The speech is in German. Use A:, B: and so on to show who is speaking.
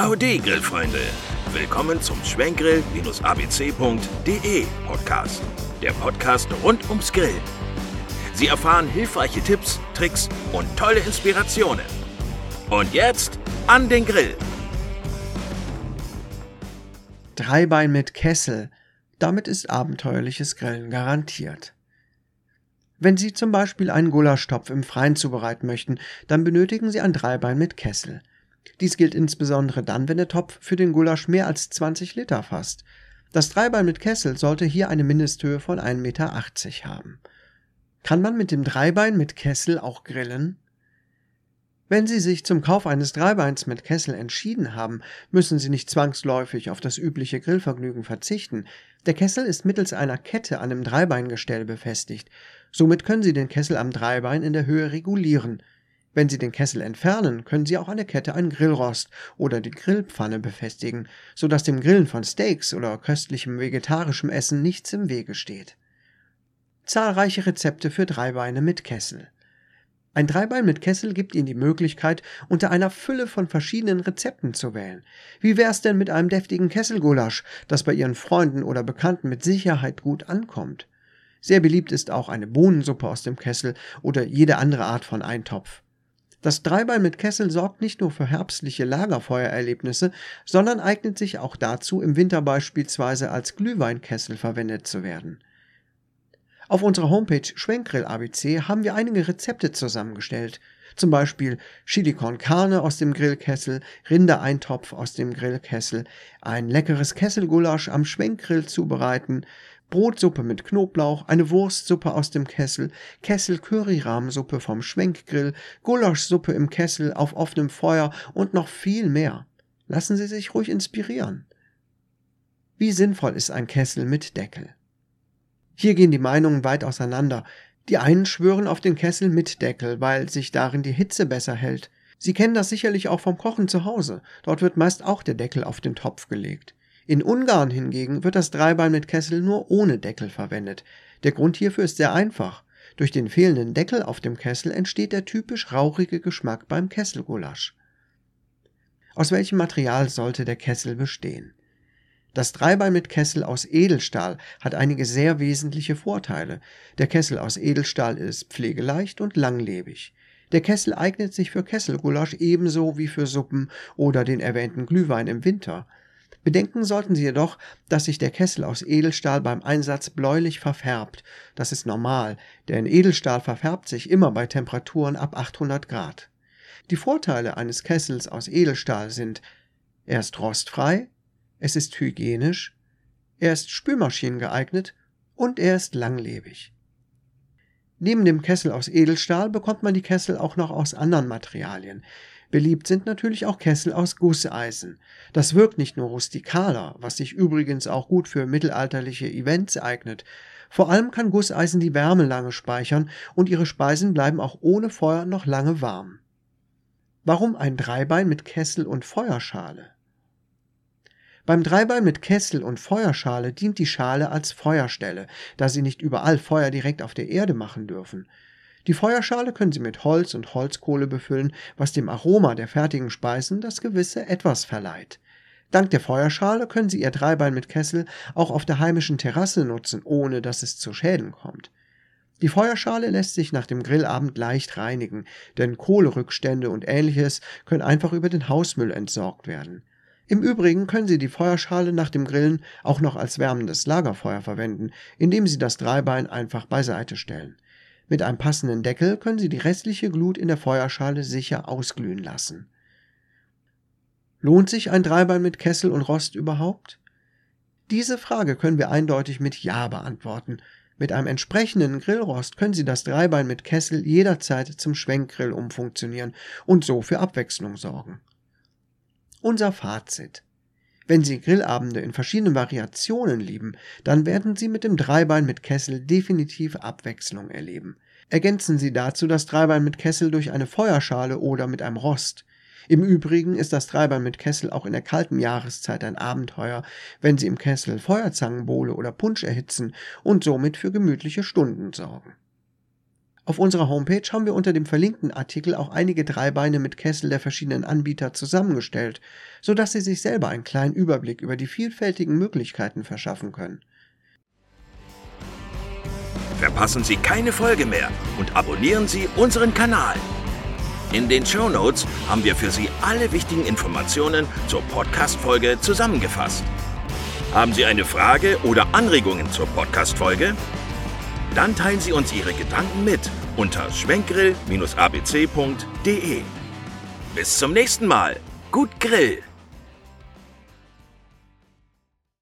A: Howdy, Grillfreunde! Willkommen zum Schwenkgrill-abc.de Podcast. Der Podcast rund ums Grillen. Sie erfahren hilfreiche Tipps, Tricks und tolle Inspirationen. Und jetzt an den Grill!
B: Dreibein mit Kessel. Damit ist abenteuerliches Grillen garantiert. Wenn Sie zum Beispiel einen Gulaschtopf im Freien zubereiten möchten, dann benötigen Sie ein Dreibein mit Kessel. Dies gilt insbesondere dann, wenn der Topf für den Gulasch mehr als 20 Liter fasst. Das Dreibein mit Kessel sollte hier eine Mindesthöhe von 1,80 Meter haben. Kann man mit dem Dreibein mit Kessel auch grillen? Wenn Sie sich zum Kauf eines Dreibeins mit Kessel entschieden haben, müssen Sie nicht zwangsläufig auf das übliche Grillvergnügen verzichten. Der Kessel ist mittels einer Kette an dem Dreibeingestell befestigt. Somit können Sie den Kessel am Dreibein in der Höhe regulieren. Wenn Sie den Kessel entfernen, können Sie auch an der Kette ein Grillrost oder die Grillpfanne befestigen, sodass dem Grillen von Steaks oder köstlichem vegetarischem Essen nichts im Wege steht. Zahlreiche Rezepte für Dreibeine mit Kessel. Ein Dreibein mit Kessel gibt Ihnen die Möglichkeit, unter einer Fülle von verschiedenen Rezepten zu wählen. Wie wär's denn mit einem deftigen Kesselgulasch, das bei Ihren Freunden oder Bekannten mit Sicherheit gut ankommt? Sehr beliebt ist auch eine Bohnensuppe aus dem Kessel oder jede andere Art von Eintopf. Das Dreibein mit Kessel sorgt nicht nur für herbstliche Lagerfeuererlebnisse, sondern eignet sich auch dazu, im Winter beispielsweise als Glühweinkessel verwendet zu werden. Auf unserer Homepage Schwenkgrill ABC haben wir einige Rezepte zusammengestellt. Zum Beispiel Chili con Carne aus dem Grillkessel, Rindereintopf aus dem Grillkessel, ein leckeres Kesselgulasch am Schwenkgrill zubereiten, Brotsuppe mit Knoblauch, eine Wurstsuppe aus dem Kessel, Kessel-Curryrahmsuppe vom Schwenkgrill, Gulaschsuppe im Kessel auf offenem Feuer und noch viel mehr. Lassen Sie sich ruhig inspirieren. Wie sinnvoll ist ein Kessel mit Deckel? Hier gehen die Meinungen weit auseinander. Die einen schwören auf den Kessel mit Deckel, weil sich darin die Hitze besser hält. Sie kennen das sicherlich auch vom Kochen zu Hause. Dort wird meist auch der Deckel auf den Topf gelegt. In Ungarn hingegen wird das Dreibein mit Kessel nur ohne Deckel verwendet. Der Grund hierfür ist sehr einfach. Durch den fehlenden Deckel auf dem Kessel entsteht der typisch rauchige Geschmack beim Kesselgulasch. Aus welchem Material sollte der Kessel bestehen? Das Dreibein mit Kessel aus Edelstahl hat einige sehr wesentliche Vorteile. Der Kessel aus Edelstahl ist pflegeleicht und langlebig. Der Kessel eignet sich für Kesselgulasch ebenso wie für Suppen oder den erwähnten Glühwein im Winter. Bedenken sollten Sie jedoch, dass sich der Kessel aus Edelstahl beim Einsatz bläulich verfärbt. Das ist normal, denn Edelstahl verfärbt sich immer bei Temperaturen ab 800 Grad. Die Vorteile eines Kessels aus Edelstahl sind, er ist rostfrei, es ist hygienisch, er ist Spülmaschinen geeignet und er ist langlebig. Neben dem Kessel aus Edelstahl bekommt man die Kessel auch noch aus anderen Materialien. Beliebt sind natürlich auch Kessel aus Gusseisen. Das wirkt nicht nur rustikaler, was sich übrigens auch gut für mittelalterliche Events eignet. Vor allem kann Gusseisen die Wärme lange speichern und ihre Speisen bleiben auch ohne Feuer noch lange warm. Warum ein Dreibein mit Kessel und Feuerschale? Beim Dreibein mit Kessel und Feuerschale dient die Schale als Feuerstelle, da sie nicht überall Feuer direkt auf der Erde machen dürfen. Die Feuerschale können Sie mit Holz und Holzkohle befüllen, was dem Aroma der fertigen Speisen das gewisse Etwas verleiht. Dank der Feuerschale können Sie Ihr Dreibein mit Kessel auch auf der heimischen Terrasse nutzen, ohne dass es zu Schäden kommt. Die Feuerschale lässt sich nach dem Grillabend leicht reinigen, denn Kohlerückstände und ähnliches können einfach über den Hausmüll entsorgt werden. Im Übrigen können Sie die Feuerschale nach dem Grillen auch noch als wärmendes Lagerfeuer verwenden, indem Sie das Dreibein einfach beiseite stellen. Mit einem passenden Deckel können Sie die restliche Glut in der Feuerschale sicher ausglühen lassen. Lohnt sich ein Dreibein mit Kessel und Rost überhaupt? Diese Frage können wir eindeutig mit Ja beantworten. Mit einem entsprechenden Grillrost können Sie das Dreibein mit Kessel jederzeit zum Schwenkgrill umfunktionieren und so für Abwechslung sorgen. Unser Fazit. Wenn Sie Grillabende in verschiedenen Variationen lieben, dann werden Sie mit dem Dreibein mit Kessel definitiv Abwechslung erleben. Ergänzen Sie dazu das Dreibein mit Kessel durch eine Feuerschale oder mit einem Rost. Im Übrigen ist das Dreibein mit Kessel auch in der kalten Jahreszeit ein Abenteuer, wenn Sie im Kessel Feuerzangenbowle oder Punsch erhitzen und somit für gemütliche Stunden sorgen. Auf unserer Homepage haben wir unter dem verlinkten Artikel auch einige Dreibeine mit Kessel der verschiedenen Anbieter zusammengestellt, sodass Sie sich selber einen kleinen Überblick über die vielfältigen Möglichkeiten verschaffen können.
A: Verpassen Sie keine Folge mehr und abonnieren Sie unseren Kanal. In den Show Notes haben wir für Sie alle wichtigen Informationen zur Podcast-Folge zusammengefasst. Haben Sie eine Frage oder Anregungen zur Podcast-Folge? Dann teilen Sie uns Ihre Gedanken mit unter schwenkgrill-abc.de. Bis zum nächsten Mal. Gut Grill!